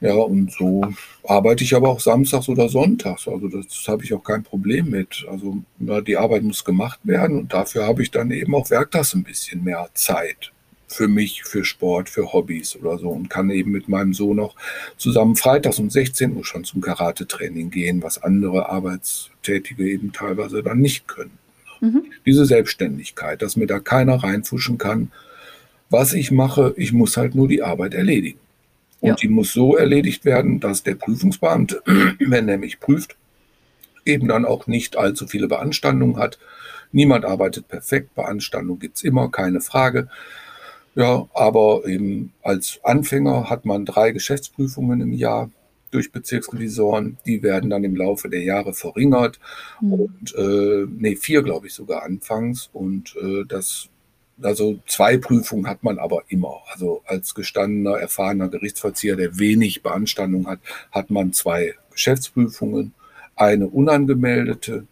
Ja, und so arbeite ich aber auch samstags oder sonntags. Also das, das habe ich auch kein Problem mit. Also na, die Arbeit muss gemacht werden und dafür habe ich dann eben auch werktags ein bisschen mehr Zeit für mich, für Sport, für Hobbys oder so und kann eben mit meinem Sohn auch zusammen freitags um 16 Uhr schon zum Karate-Training gehen, was andere Arbeitstätige eben teilweise dann nicht können. Mhm. Diese Selbstständigkeit, dass mir da keiner reinfuschen kann, was ich mache, ich muss halt nur die Arbeit erledigen. Und ja. die muss so erledigt werden, dass der Prüfungsbeamte, wenn er mich prüft, eben dann auch nicht allzu viele Beanstandungen hat. Niemand arbeitet perfekt, Beanstandung gibt's immer, keine Frage. Ja, aber eben als Anfänger hat man drei Geschäftsprüfungen im Jahr durch Bezirksrevisoren. Die werden dann im Laufe der Jahre verringert. Mhm. Und äh, nee, vier, glaube ich, sogar anfangs. Und äh, das also zwei Prüfungen hat man aber immer. Also als gestandener, erfahrener Gerichtsvollzieher, der wenig Beanstandung hat, hat man zwei Geschäftsprüfungen, eine unangemeldete,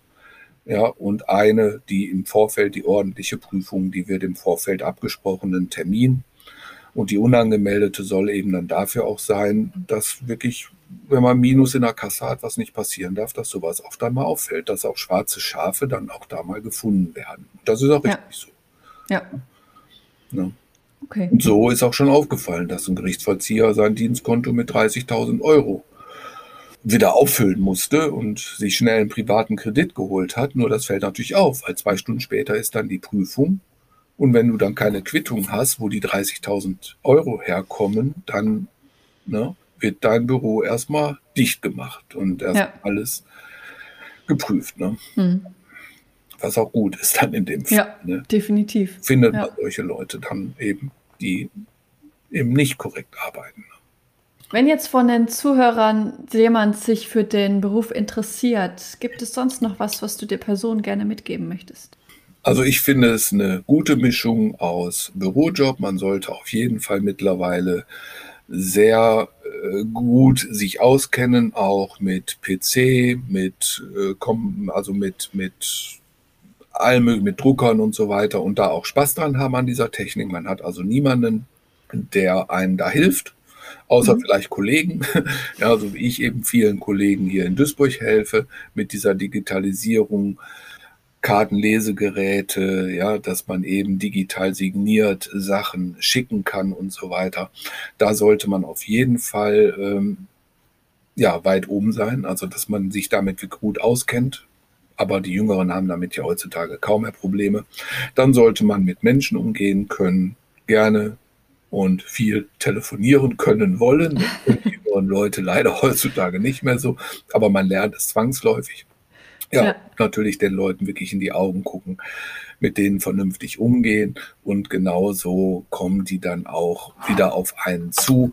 ja, und eine, die im Vorfeld die ordentliche Prüfung, die wird im Vorfeld abgesprochenen Termin. Und die unangemeldete soll eben dann dafür auch sein, dass wirklich, wenn man Minus in der Kasse hat, was nicht passieren darf, dass sowas oft dann mal auffällt, dass auch schwarze Schafe dann auch da mal gefunden werden. Das ist auch richtig ja. so. Ja. ja. Okay. Und so ist auch schon aufgefallen, dass ein Gerichtsvollzieher sein Dienstkonto mit 30.000 Euro wieder auffüllen musste und sich schnell einen privaten Kredit geholt hat. Nur das fällt natürlich auf, weil zwei Stunden später ist dann die Prüfung. Und wenn du dann keine Quittung hast, wo die 30.000 Euro herkommen, dann ne, wird dein Büro erstmal dicht gemacht und erst ja. alles geprüft. Ne? Mhm was auch gut ist dann in dem Fall. Ja, ne? definitiv. Findet ja. man solche Leute dann eben, die eben nicht korrekt arbeiten. Wenn jetzt von den Zuhörern jemand sich für den Beruf interessiert, gibt es sonst noch was, was du der Person gerne mitgeben möchtest? Also ich finde es eine gute Mischung aus Bürojob. Man sollte auf jeden Fall mittlerweile sehr äh, gut sich auskennen, auch mit PC, mit äh, also mit mit allem mit Druckern und so weiter und da auch Spaß dran haben an dieser Technik. Man hat also niemanden, der einem da hilft, außer mhm. vielleicht Kollegen, ja, so wie ich eben vielen Kollegen hier in Duisburg helfe mit dieser Digitalisierung. Kartenlesegeräte, ja, dass man eben digital signiert Sachen schicken kann und so weiter. Da sollte man auf jeden Fall ähm, ja weit oben sein, also dass man sich damit gut auskennt, aber die Jüngeren haben damit ja heutzutage kaum mehr Probleme. Dann sollte man mit Menschen umgehen können, gerne und viel telefonieren können wollen. Die jüngeren Leute leider heutzutage nicht mehr so, aber man lernt es zwangsläufig. Ja, ja, natürlich den Leuten wirklich in die Augen gucken mit denen vernünftig umgehen und genauso kommen die dann auch wieder auf einen zu.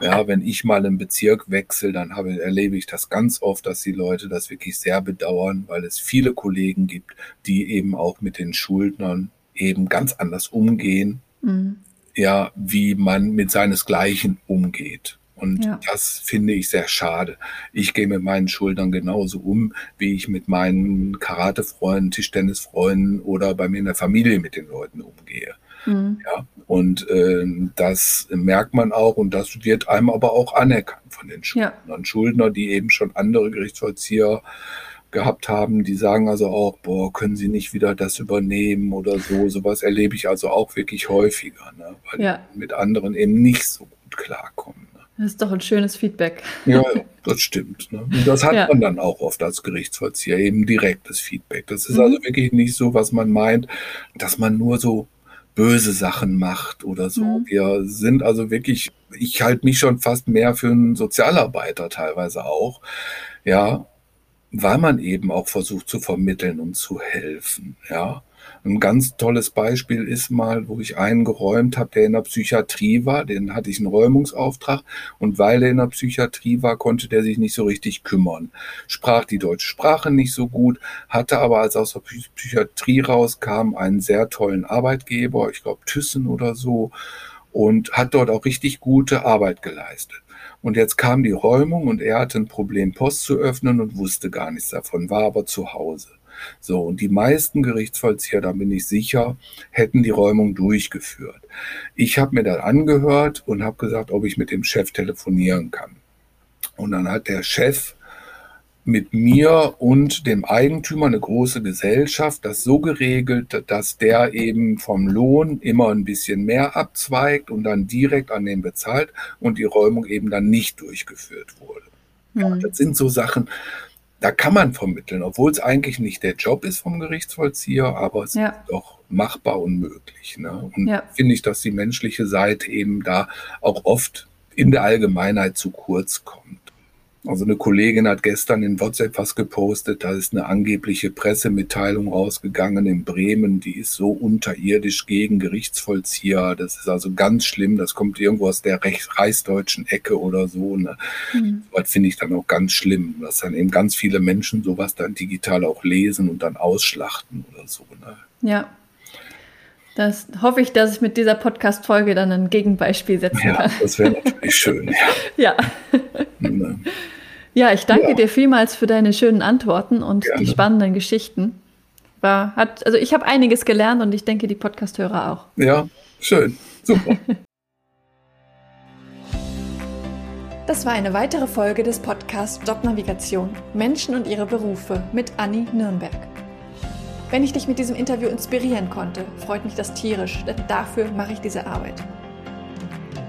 Ja, wenn ich mal einen Bezirk wechsle, dann habe, erlebe ich das ganz oft, dass die Leute das wirklich sehr bedauern, weil es viele Kollegen gibt, die eben auch mit den Schuldnern eben ganz anders umgehen, mhm. ja, wie man mit seinesgleichen umgeht. Und ja. das finde ich sehr schade. Ich gehe mit meinen Schultern genauso um, wie ich mit meinen Karatefreunden, Tischtennisfreunden oder bei mir in der Familie mit den Leuten umgehe. Mhm. Ja, und äh, das merkt man auch und das wird einem aber auch anerkannt von den Schuldnern. Ja. Schuldner, die eben schon andere Gerichtsvollzieher gehabt haben, die sagen also auch, boah, können Sie nicht wieder das übernehmen oder so. Sowas erlebe ich also auch wirklich häufiger, ne? weil ja. mit anderen eben nicht so gut klarkommen. Das ist doch ein schönes Feedback. Ja, das stimmt. Ne? Das hat ja. man dann auch oft als Gerichtsvollzieher, eben direktes Feedback. Das ist mhm. also wirklich nicht so, was man meint, dass man nur so böse Sachen macht oder so. Mhm. Wir sind also wirklich, ich halte mich schon fast mehr für einen Sozialarbeiter teilweise auch. Ja, weil man eben auch versucht zu vermitteln und zu helfen. Ja, ein ganz tolles Beispiel ist mal, wo ich einen geräumt habe, der in der Psychiatrie war. Den hatte ich einen Räumungsauftrag und weil er in der Psychiatrie war, konnte der sich nicht so richtig kümmern. Sprach die deutsche Sprache nicht so gut, hatte aber, als aus der Psychiatrie rauskam, einen sehr tollen Arbeitgeber, ich glaube Thyssen oder so, und hat dort auch richtig gute Arbeit geleistet. Und jetzt kam die Räumung und er hatte ein Problem, Post zu öffnen und wusste gar nichts davon, war aber zu Hause. So, und die meisten Gerichtsvollzieher, da bin ich sicher, hätten die Räumung durchgeführt. Ich habe mir das angehört und habe gesagt, ob ich mit dem Chef telefonieren kann. Und dann hat der Chef mit mir und dem Eigentümer eine große Gesellschaft das so geregelt, dass der eben vom Lohn immer ein bisschen mehr abzweigt und dann direkt an den bezahlt und die Räumung eben dann nicht durchgeführt wurde. Mhm. Das sind so Sachen, da kann man vermitteln, obwohl es eigentlich nicht der Job ist vom Gerichtsvollzieher, aber es ja. ist doch machbar und möglich. Ne? Und ja. finde ich, dass die menschliche Seite eben da auch oft in der Allgemeinheit zu kurz kommt. Also eine Kollegin hat gestern in WhatsApp was gepostet, da ist eine angebliche Pressemitteilung rausgegangen in Bremen, die ist so unterirdisch gegen Gerichtsvollzieher. Das ist also ganz schlimm, das kommt irgendwo aus der reichsdeutschen Ecke oder so. Ne? Mhm. Das finde ich dann auch ganz schlimm, dass dann eben ganz viele Menschen sowas dann digital auch lesen und dann ausschlachten oder so. Ne? Ja, das hoffe ich, dass ich mit dieser Podcast-Folge dann ein Gegenbeispiel setzen ja, kann. Das wäre natürlich schön. Ja. ja. Ja ich danke ja. dir vielmals für deine schönen Antworten und Gerne. die spannenden Geschichten. War, hat, also ich habe einiges gelernt und ich denke, die Podcast-Hörer auch. Ja, schön. Super. Das war eine weitere Folge des Podcasts Jobnavigation Menschen und ihre Berufe mit Anni Nürnberg. Wenn ich dich mit diesem Interview inspirieren konnte, freut mich das tierisch, denn dafür mache ich diese Arbeit.